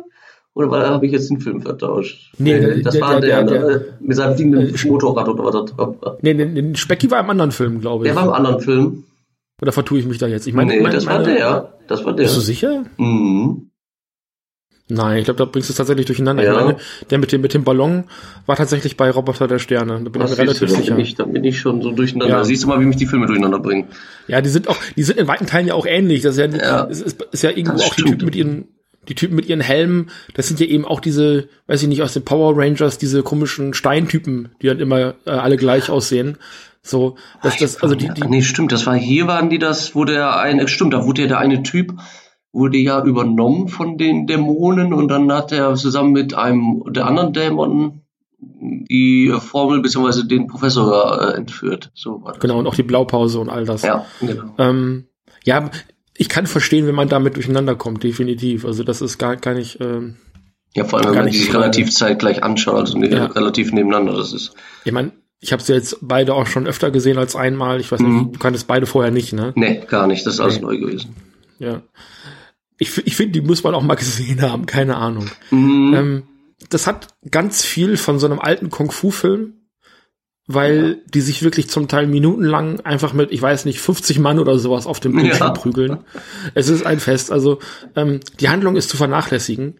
Oder war- habe ich jetzt den Film vertauscht? Nee, der- das der- war der- der, der- ne? mit seinem fliegenden Motorrad oder was da drauf war. Nee, den, den Specky war im anderen Film, glaube ich. Der war im anderen Film. Oder vertue ich mich da jetzt? Ich meine, nee, meine- das war der. Das war der. Bist du sicher? Mhm. Nein, ich glaube, da bringst du es tatsächlich durcheinander. Ja. Ich meine, der mit dem, mit dem Ballon war tatsächlich bei Roboter der Sterne. Da bin Das ich mir du, relativ dann sicher. bin, ich, dann bin ich schon so durcheinander. Ja. Siehst du mal, wie mich die Filme durcheinander bringen. Ja, die sind auch, die sind in weiten Teilen ja auch ähnlich. Das ist ja, Ja. es ist, ist ja irgendwo Das auch die stimmt. Typen mit ihren, die Typen mit ihren Helmen. Das sind ja eben auch diese, weiß ich nicht, aus den Power Rangers, diese komischen Steintypen, die dann immer äh, alle gleich aussehen. So, dass das, also die, die, Ah, nee, stimmt, das war hier waren die das, wo der eine, stimmt, da wurde ja der eine Typ, wurde ja übernommen von den Dämonen und dann hat er zusammen mit einem der anderen Dämonen die Formel bzw. den Professor äh, entführt. So war das. genau, und auch die Blaupause und all das. Ja, genau. Ähm, ja, ich kann verstehen, wenn man damit durcheinander kommt, definitiv. Also das ist gar, gar nicht, ähm, Ja, vor allem, wenn man die sich relativ zeitgleich anschaut, also ne, Ja. relativ nebeneinander. Das ist. ich meine, ich habe sie jetzt beide auch schon öfter gesehen als einmal. Ich weiß Mhm. nicht, du kanntest beide vorher nicht, ne? Nee, gar nicht. Das ist alles Nee. neu gewesen. Ja. Ich, ich finde, die muss man auch mal gesehen haben, keine Ahnung. Mhm. Ähm, das hat ganz viel von so einem alten Kung-Fu-Film, weil die sich wirklich zum Teil minutenlang einfach mit, ich weiß nicht, 50 Mann oder sowas auf dem Bildschirm Ja. prügeln. Es ist ein Fest. Also ähm, die Handlung ist zu vernachlässigen.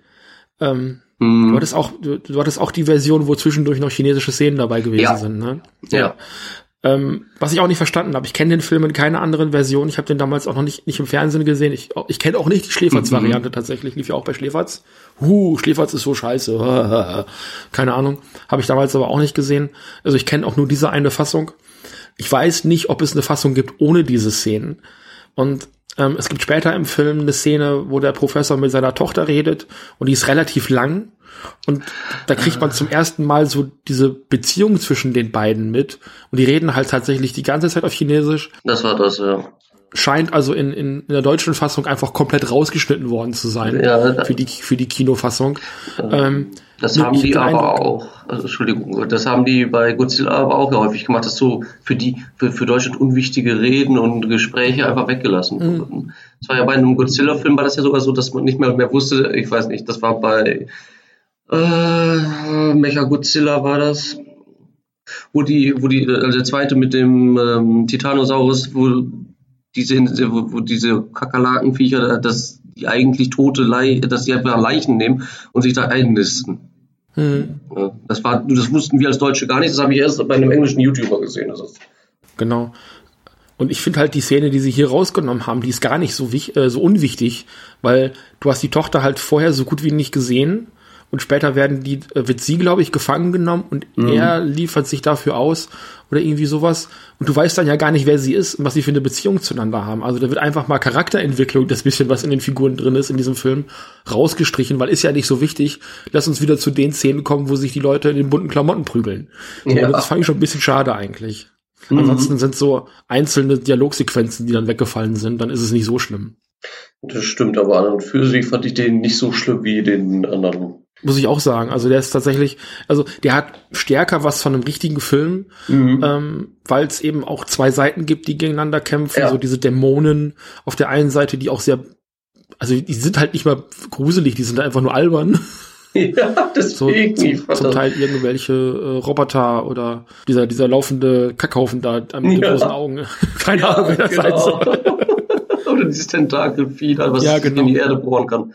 Ähm, du, Mhm. hattest auch, du, du hattest auch die Version, wo zwischendurch noch chinesische Szenen dabei gewesen Ja. sind. Ne? Ja. Ähm, was ich auch nicht verstanden habe, ich kenne den Film in keiner anderen Version. Ich habe den damals auch noch nicht, nicht im Fernsehen gesehen. Ich, ich kenne auch nicht die Schläferz-Variante tatsächlich. Lief ja auch bei Schläferz. Huh, Schläferz ist so scheiße. Keine Ahnung. Habe ich damals aber auch nicht gesehen. Also ich kenne auch nur diese eine Fassung. Ich weiß nicht, ob es eine Fassung gibt ohne diese Szenen. Und ähm, es gibt später im Film eine Szene, wo der Professor mit seiner Tochter redet und die ist relativ lang. Und da kriegt man zum ersten Mal so diese Beziehung zwischen den beiden mit. Und die reden halt tatsächlich die ganze Zeit auf Chinesisch. Das war das, ja. Scheint also in, in, in der deutschen Fassung einfach komplett rausgeschnitten worden zu sein. Ja, für die, für die Kinofassung. Ähm, Das haben die aber auch, also, Entschuldigung, das haben die bei Godzilla aber auch häufig gemacht, dass so für die, für, für Deutschland unwichtige Reden und Gespräche einfach weggelassen Mhm. wurden. Das war ja bei einem Godzilla-Film war das ja sogar so, dass man nicht mehr, mehr wusste, ich weiß nicht, das war bei äh, Mecha Godzilla war das, wo die, wo die, also der zweite mit dem ähm, Titanosaurus, wo diese, wo, diese Kakerlakenviecher, das die eigentlich tote Lei, dass die einfach Leichen nehmen und sich da einnisten. Hm, das war, das wussten wir als Deutsche gar nicht. Das habe ich erst bei einem englischen YouTuber gesehen. Genau. Und ich finde halt die Szene, die sie hier rausgenommen haben, die ist gar nicht so, wich, äh, so unwichtig, weil du hast die Tochter halt vorher so gut wie nicht gesehen und später werden die, äh, wird sie, glaube ich, gefangen genommen und er liefert sich dafür aus oder irgendwie sowas. Und du weißt dann ja gar nicht, wer sie ist und was sie für eine Beziehung zueinander haben. Also da wird einfach mal Charakterentwicklung, das bisschen, was in den Figuren drin ist in diesem Film, rausgestrichen, weil ist ja nicht so wichtig. Lass uns wieder zu den Szenen kommen, wo sich die Leute in den bunten Klamotten prügeln. Ja. Das fand ich schon ein bisschen schade eigentlich. Ansonsten sind so einzelne Dialogsequenzen, die dann weggefallen sind, dann ist es nicht so schlimm. das stimmt, aber an und für sich fand ich den nicht so schlimm wie den anderen. Muss ich auch sagen. Also der ist tatsächlich, also der hat stärker was von einem richtigen Film, ähm, weil es eben auch zwei Seiten gibt, die gegeneinander kämpfen. Ja. So diese Dämonen auf der einen Seite, die auch sehr, also die sind halt nicht mal gruselig, die sind einfach nur albern. Ja, So deswegen. ich zum, zum das- Teil irgendwelche äh, Roboter oder dieser, dieser laufende Kackhaufen da mit den Ja. großen Augen. Keine Ahnung, wer das sein soll. genau. Oder dieses Tentakelvieh, was Ja, genau. in die Erde bohren kann.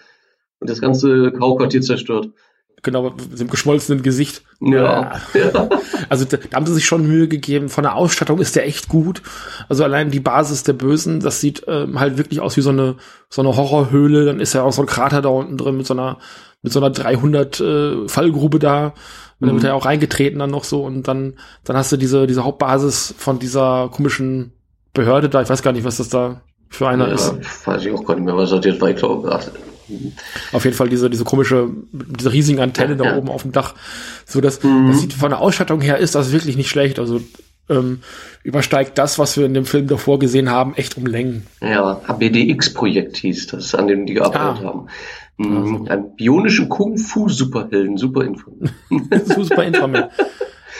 Und das ganze Grauquartier zerstört. Genau, mit dem geschmolzenen Gesicht. Ja. ja. Also da, da haben sie sich schon Mühe gegeben. Von der Ausstattung ist der echt gut. Also allein die Basis der Bösen, das sieht ähm, halt wirklich aus wie so eine so eine Horrorhöhle. Dann ist ja auch so ein Krater da unten drin mit so einer mit so einer 300 äh, Fallgrube da. Und dann wird er auch reingetreten dann noch so und dann dann hast du diese diese Hauptbasis von dieser komischen Behörde da. Ich weiß gar nicht, was das da für einer ist. ja, weiß ich auch gar nicht mehr, was das jetzt war. Ich glaube, Auf jeden Fall diese, diese komische, diese riesigen Antenne da Ja. oben auf dem Dach. So, das, Mhm. das sieht von der Ausstattung her ist das wirklich nicht schlecht. Also, ähm, übersteigt das, was wir in dem Film davor gesehen haben, echt um Längen. Ja, ABDX-Projekt hieß das, an dem die gearbeitet ah. haben. Mhm. Also. Ein bionischen Kung-Fu-Superhelden, super Info. super Info.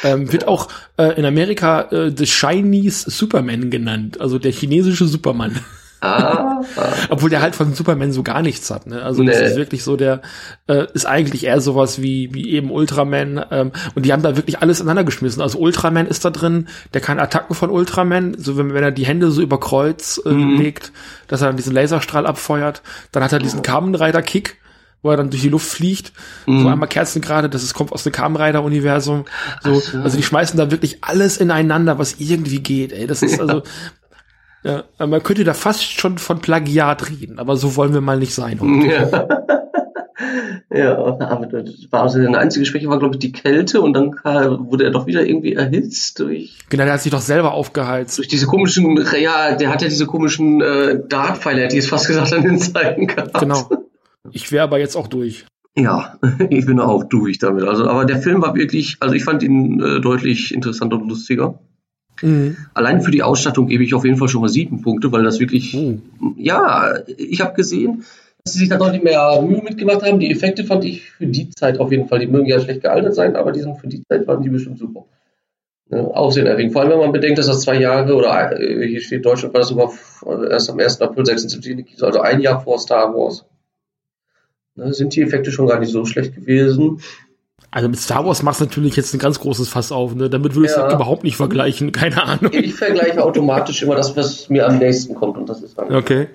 ähm, wird auch äh, in Amerika äh, The Chinese Superman genannt, also der chinesische Superman. Ah, ah. Obwohl der halt von Superman so gar nichts hat. Ne? Also nee. das ist wirklich so, der äh, ist eigentlich eher sowas wie wie eben Ultraman. Ähm, und die haben da wirklich alles aneinander geschmissen. Also Ultraman ist da drin, der kann Attacken von Ultraman, so wenn, wenn er die Hände so über Kreuz äh, mhm. legt, dass er dann diesen Laserstrahl abfeuert. Dann hat er diesen Kamen Rider Kick wo er dann durch die Luft fliegt, mhm. so einmal Kerzen gerade, das ist, kommt aus dem Kamen Universum. So, so, also die schmeißen da wirklich alles ineinander, was irgendwie geht. Ey, das ist also ja, man könnte da fast schon von Plagiat reden, aber so wollen wir mal nicht sein. Ja. ja, aber das war also eine einzige Schwäche war, glaube ich, die Kälte und dann wurde er doch wieder irgendwie erhitzt durch. Genau, der hat sich doch selber aufgeheizt. Durch diese komischen, ja, der hat ja diese komischen äh, Dartpfeile, hätte ich es fast gesagt, an den Seiten gehabt. Genau. Ich wäre aber jetzt auch durch. Ja, ich bin auch durch damit. Also, aber der Film war wirklich, also ich fand ihn äh, deutlich interessanter und lustiger. Mhm. Allein für die Ausstattung gebe ich auf jeden Fall schon mal sieben Punkte, weil das wirklich, mhm. ja, ich habe gesehen, dass sie sich da deutlich mehr Mühe mitgemacht haben. Die Effekte fand ich für die Zeit auf jeden Fall, die mögen ja schlecht gealtert sein, aber die sind für die Zeit waren die bestimmt super. Ne, Aufsehen erregend. Vor allem, wenn man bedenkt, dass das zwei Jahre oder äh, hier steht Deutschland war das sogar erst am 1. April 76 also ein Jahr vor Star Wars. Ne, sind die Effekte schon gar nicht so schlecht gewesen. Also mit Star Wars machst du natürlich jetzt ein ganz großes Fass auf, ne? Damit würdest ja. du überhaupt nicht vergleichen, keine Ahnung. Ich vergleiche automatisch immer das, was mir am nächsten kommt und das ist dann okay.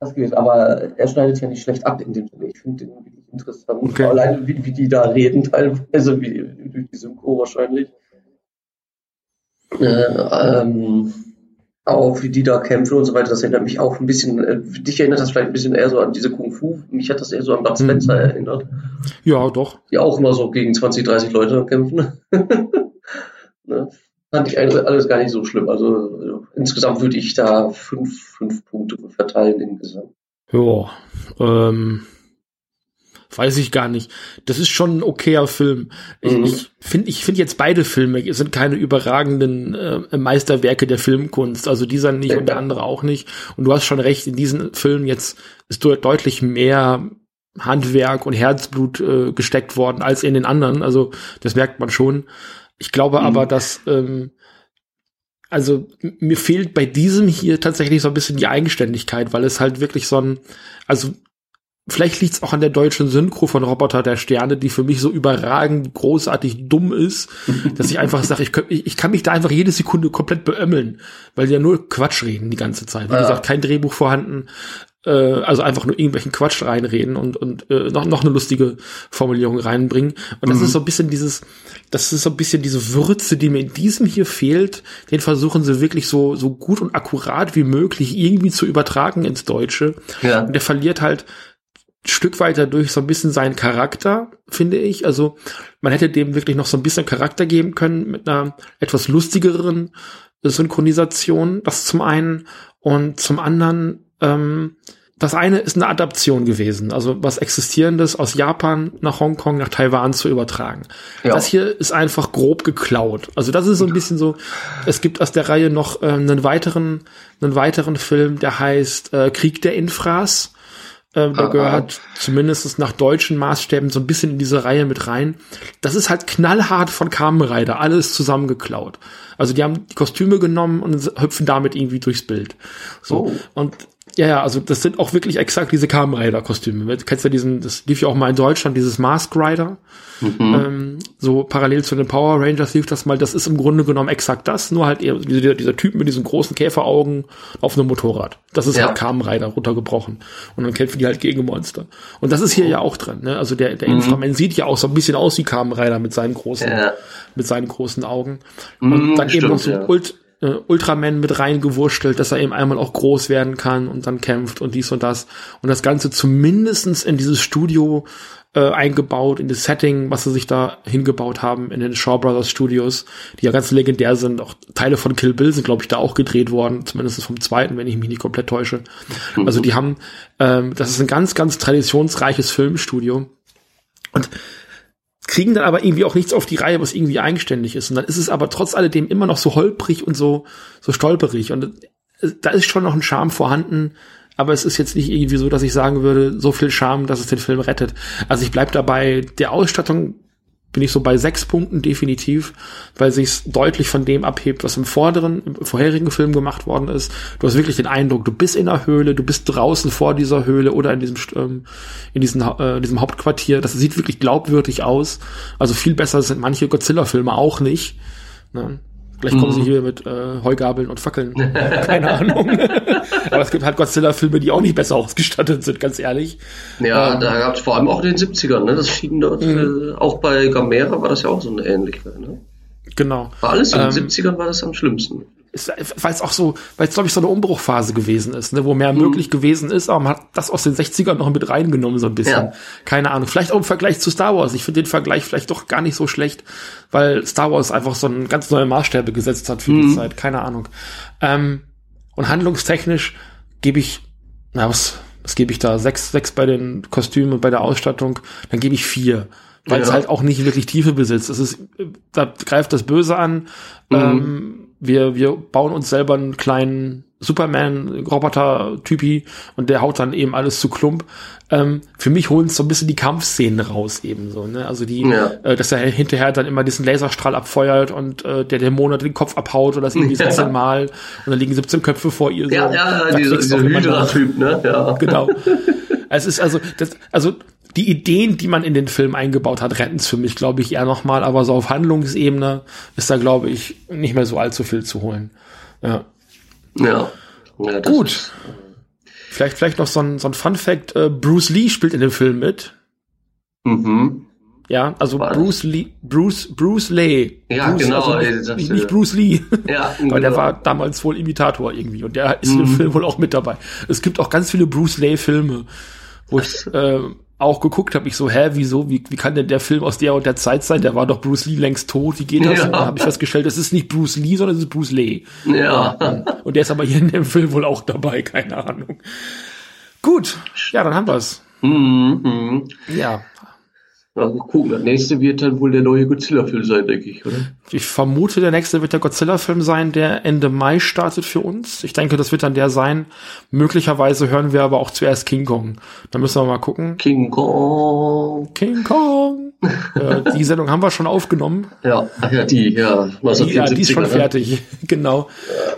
das gewesen. Aber er schneidet ja nicht schlecht ab in dem Sinne. Ich finde den wirklich interessant. Okay. Alleine wie, wie die da reden, teilweise, wie durch die Synchro wahrscheinlich. Äh, ähm, auch wie die da kämpfen und so weiter, das erinnert mich auch ein bisschen, äh, dich erinnert das vielleicht ein bisschen eher so an diese Kung Fu, mich hat das eher so an Bud Spencer mhm. erinnert. Ja, doch. Die auch immer so gegen 20, 30 Leute kämpfen. ne? Fand ich alles gar nicht so schlimm. Also, also insgesamt würde ich da fünf, fünf Punkte verteilen im Gesamt. Ja, ähm, weiß ich gar nicht. Das ist schon ein okayer Film. Mhm. Ich finde ich finde jetzt beide Filme sind keine überragenden äh, Meisterwerke der Filmkunst. Also dieser nicht ja. und der andere auch nicht. Und du hast schon recht, in diesen Filmen jetzt ist deutlich mehr Handwerk und Herzblut äh, gesteckt worden als in den anderen. Also das merkt man schon. Ich glaube mhm. aber, dass ähm, also mir fehlt bei diesem hier tatsächlich so ein bisschen die Eigenständigkeit, weil es halt wirklich so ein, also Vielleicht liegt es auch an der deutschen Synchro von Roboter der Sterne, die für mich so überragend großartig dumm ist, dass ich einfach sage, ich, ich, ich, kann mich da einfach jede Sekunde komplett beömmeln, weil die ja nur Quatsch reden die ganze Zeit. Wie ja. gesagt, kein Drehbuch vorhanden, äh, also einfach nur irgendwelchen Quatsch reinreden und, und äh, noch, noch eine lustige Formulierung reinbringen. Und das mhm. ist so ein bisschen dieses, das ist so ein bisschen diese Würze, die mir in diesem hier fehlt, den versuchen sie wirklich so, so gut und akkurat wie möglich irgendwie zu übertragen ins Deutsche. Ja. Und der verliert halt Stück weiter durch so ein bisschen seinen Charakter, finde ich. Also man hätte dem wirklich noch so ein bisschen Charakter geben können mit einer etwas lustigeren Synchronisation. Das zum einen. Und zum anderen, ähm, das eine ist eine Adaption gewesen, also was Existierendes aus Japan nach Hongkong, nach Taiwan zu übertragen. Ja. Das hier ist einfach grob geklaut. Also das ist so ein bisschen so, es gibt aus der Reihe noch äh, einen weiteren, einen weiteren Film, der heißt äh, Krieg der Infras. Äh, der gehört zumindest nach deutschen Maßstäben so ein bisschen in diese Reihe mit rein. Das ist halt knallhart von Kamen Rider, alles zusammengeklaut. Also die haben die Kostüme genommen und hüpfen damit irgendwie durchs Bild. So. Oh. Und ja, ja, also das sind auch wirklich exakt diese Kamen Rider Kostüme. Du kennst ja diesen, das lief ja auch mal in Deutschland, dieses Mask Rider. Mhm. Ähm, so parallel zu den Power Rangers lief das mal. Das ist im Grunde genommen exakt das, nur halt eher dieser, dieser Typ mit diesen großen Käferaugen auf einem Motorrad. Das ist ja. halt Kamen Rider runtergebrochen. Und dann kämpfen die halt gegen Monster. Und das ist hier oh. ja auch drin. Ne? Also der, der mhm. Inframan sieht ja auch so ein bisschen aus wie Kamen Rider mit seinen großen, ja. mit seinen großen Augen. Und mhm, dann stimmt, eben noch so ja. Ult äh, Ultraman mit reingewurstelt, dass er eben einmal auch groß werden kann und dann kämpft und dies und das. Und das Ganze zumindestens in dieses Studio äh, eingebaut, in das Setting, was sie sich da hingebaut haben, in den Shaw Brothers Studios, die ja ganz legendär sind. Auch Teile von Kill Bill sind, glaube ich, da auch gedreht worden, zumindest vom zweiten, wenn ich mich nicht komplett täusche. Also die haben, ähm, das ist ein ganz, ganz traditionsreiches Filmstudio. Und kriegen dann aber irgendwie auch nichts auf die Reihe, was irgendwie eigenständig ist. Und dann ist es aber trotz alledem immer noch so holprig und so, so stolperig. Und äh, da ist schon noch ein Charme vorhanden, aber es ist jetzt nicht irgendwie so, dass ich sagen würde, so viel Charme, dass es den Film rettet. Also ich bleib dabei, der Ausstattung bin ich so bei sechs Punkten definitiv, weil sich deutlich von dem abhebt, was im vorderen, im vorherigen Film gemacht worden ist. Du hast wirklich den Eindruck, du bist in der Höhle, du bist draußen vor dieser Höhle oder in diesem ähm, in diesem, äh, diesem Hauptquartier. Das sieht wirklich glaubwürdig aus. Also viel besser sind manche Godzilla-Filme auch nicht. Ne? Vielleicht kommen mhm. sie hier mit äh, Heugabeln und Fackeln. Keine Ahnung. Aber es gibt halt Godzilla-Filme, die auch nicht besser ausgestattet sind, ganz ehrlich. Ja, ähm, da gab es vor allem auch in den 70ern, ne? Das schien dort, mhm. äh, auch bei Gamera war das ja auch so eine Ähnlichkeit, ne? Genau. War alles in den ähm, 70ern war das am schlimmsten weil es auch so, weil es glaube ich so eine Umbruchphase gewesen ist, ne, wo mehr mhm. möglich gewesen ist, aber man hat das aus den 60ern noch mit reingenommen so ein bisschen. Ja. Keine Ahnung, vielleicht auch im Vergleich zu Star Wars. Ich finde den Vergleich vielleicht doch gar nicht so schlecht, weil Star Wars einfach so ein ganz neue Maßstäbe gesetzt hat für mhm. die Zeit. Keine Ahnung. Ähm, und handlungstechnisch gebe ich, na was, was gebe ich da? Sechs, sechs bei den Kostümen und bei der Ausstattung, dann gebe ich vier weil ja. es halt auch nicht wirklich Tiefe besitzt. Es ist, da greift das Böse an. Mhm. Ähm, wir, wir bauen uns selber einen kleinen Superman-Roboter-Typi und der haut dann eben alles zu Klump. Ähm, für mich holen es so ein bisschen die Kampfszenen raus eben so, ne? Also die, ja. äh, dass er hinterher dann immer diesen Laserstrahl abfeuert und äh, der Dämon den Kopf abhaut oder das irgendwie 17 ja. Mal und dann liegen 17 Köpfe vor ihr. So. Ja, ja, dieser, dieser Hydra-Typ, ne? Ja. Genau. es ist also, das, also die Ideen, die man in den Film eingebaut hat, retten es für mich, glaube ich, eher nochmal. Aber so auf Handlungsebene ist da, glaube ich, nicht mehr so allzu viel zu holen. Ja. Ja. ja Gut. Ist, vielleicht, vielleicht noch so ein, so ein Fun Fact. Äh, Bruce Lee spielt in dem Film mit. Mhm. Ja, also Was? Bruce Lee, Bruce, Bruce Lee. Ja, Bruce, genau. Also nicht, nicht, Bruce Lee. Ja, genau. Aber der war damals wohl Imitator irgendwie und der ist mhm. im Film wohl auch mit dabei. Es gibt auch ganz viele Bruce Lee Filme, wo ich, äh, auch geguckt habe, ich so, hä, wieso, wie, wie kann denn der Film aus der und der Zeit sein? Der war doch Bruce Lee längst tot, wie geht das? Ja. Und dann habe ich festgestellt, es ist nicht Bruce Lee, sondern es ist Bruce Lee. Ja. Und der ist aber hier in dem Film wohl auch dabei, keine Ahnung. Gut, ja, dann haben wir's. Mhm. Ja, Mal gucken, der nächste wird dann wohl der neue Godzilla-Film sein, denke ich, oder? Ich vermute, der nächste wird der Godzilla-Film sein, der Ende Mai startet für uns. Ich denke, das wird dann der sein. Möglicherweise hören wir aber auch zuerst King Kong. Da müssen wir mal gucken. King Kong. King Kong. äh, die Sendung haben wir schon aufgenommen. Ja, ja die, ja. Die, ja, die ist schon ne? fertig. genau.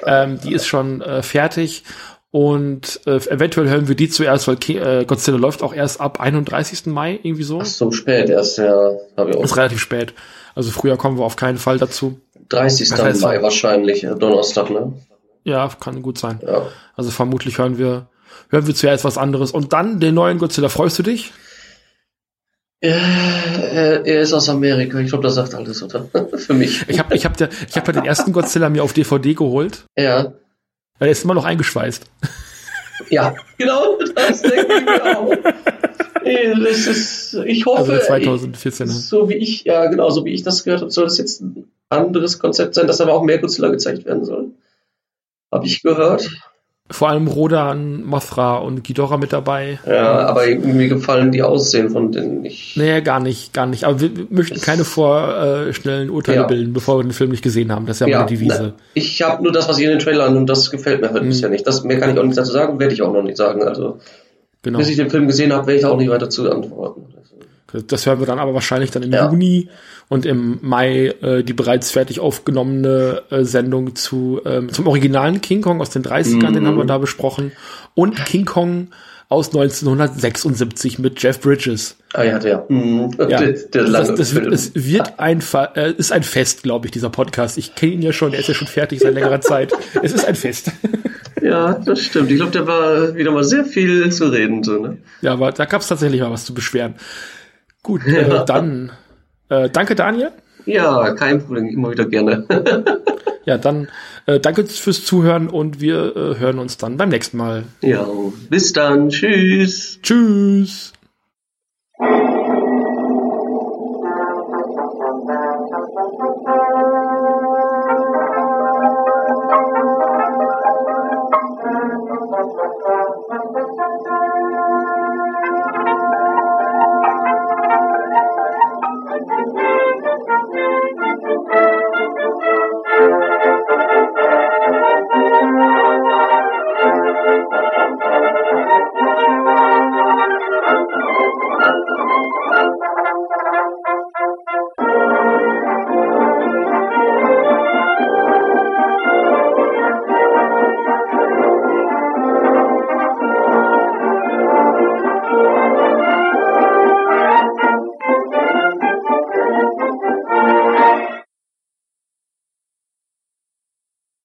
Ähm, die ist schon äh, fertig. Und äh, eventuell hören wir die zuerst, weil äh, Godzilla läuft auch erst ab 31. Mai irgendwie so. Ach, so spät erst, ja. Hab ich auch. Ist relativ spät. Also früher kommen wir auf keinen Fall dazu. 30. Das heißt, Mai wahrscheinlich, Donnerstag, ne? Ja, kann gut sein. Ja. Also vermutlich hören wir, hören wir zuerst was anderes. Und dann den neuen Godzilla. Freust du dich? Ja, er, er ist aus Amerika. Ich glaube, das sagt alles, oder? Für mich. Ich habe ich hab der, ich hab ja den ersten Godzilla mir auf DVD geholt. Ja. Er ist immer noch eingeschweißt. Ja, genau, das denke ich mir auch. Das ist, ich hoffe, also 2014, ich, so wie ich, ja genau, so wie ich das gehört habe, soll das jetzt ein anderes Konzept sein, dass aber auch mehr Godzilla gezeigt werden soll. Habe ich gehört vor allem Rodan, Mothra und Ghidorah mit dabei. Ja, aber mir gefallen die Aussehen von denen nicht. Nee, gar nicht, gar nicht. Aber wir möchten keine vorschnellen Urteile ja. bilden, bevor wir den Film nicht gesehen haben. Das ist ja, ja meine Devise. Na, ich habe nur das, was ich in den Trailern und das gefällt mir halt mhm. bisher nicht. Das mehr kann ich auch nicht dazu sagen, werde ich auch noch nicht sagen. Also genau. bis ich den Film gesehen habe, werde ich auch nicht weiter zu antworten. Das hören wir dann aber wahrscheinlich dann im ja. Juni und im Mai äh, die bereits fertig aufgenommene äh, Sendung zu ähm, zum originalen King Kong aus den 30ern, mhm. den haben wir da besprochen. Und King Kong aus 1976 mit Jeff Bridges. Ah ja, der. Mhm. ja. Der, der das, das wird, es wird ein äh, ist ein Fest, glaube ich, dieser Podcast. Ich kenne ihn ja schon, er ist ja schon fertig seit längerer Zeit. Es ist ein Fest. Ja, das stimmt. Ich glaube, der war wieder mal sehr viel zu reden. So, ne? Ja, aber da gab es tatsächlich mal was zu beschweren. Gut, äh, dann äh, danke, Daniel. Ja, kein Problem, immer wieder gerne. ja, dann äh, danke fürs Zuhören und wir äh, hören uns dann beim nächsten Mal. Ja, bis dann. Tschüss. Tschüss.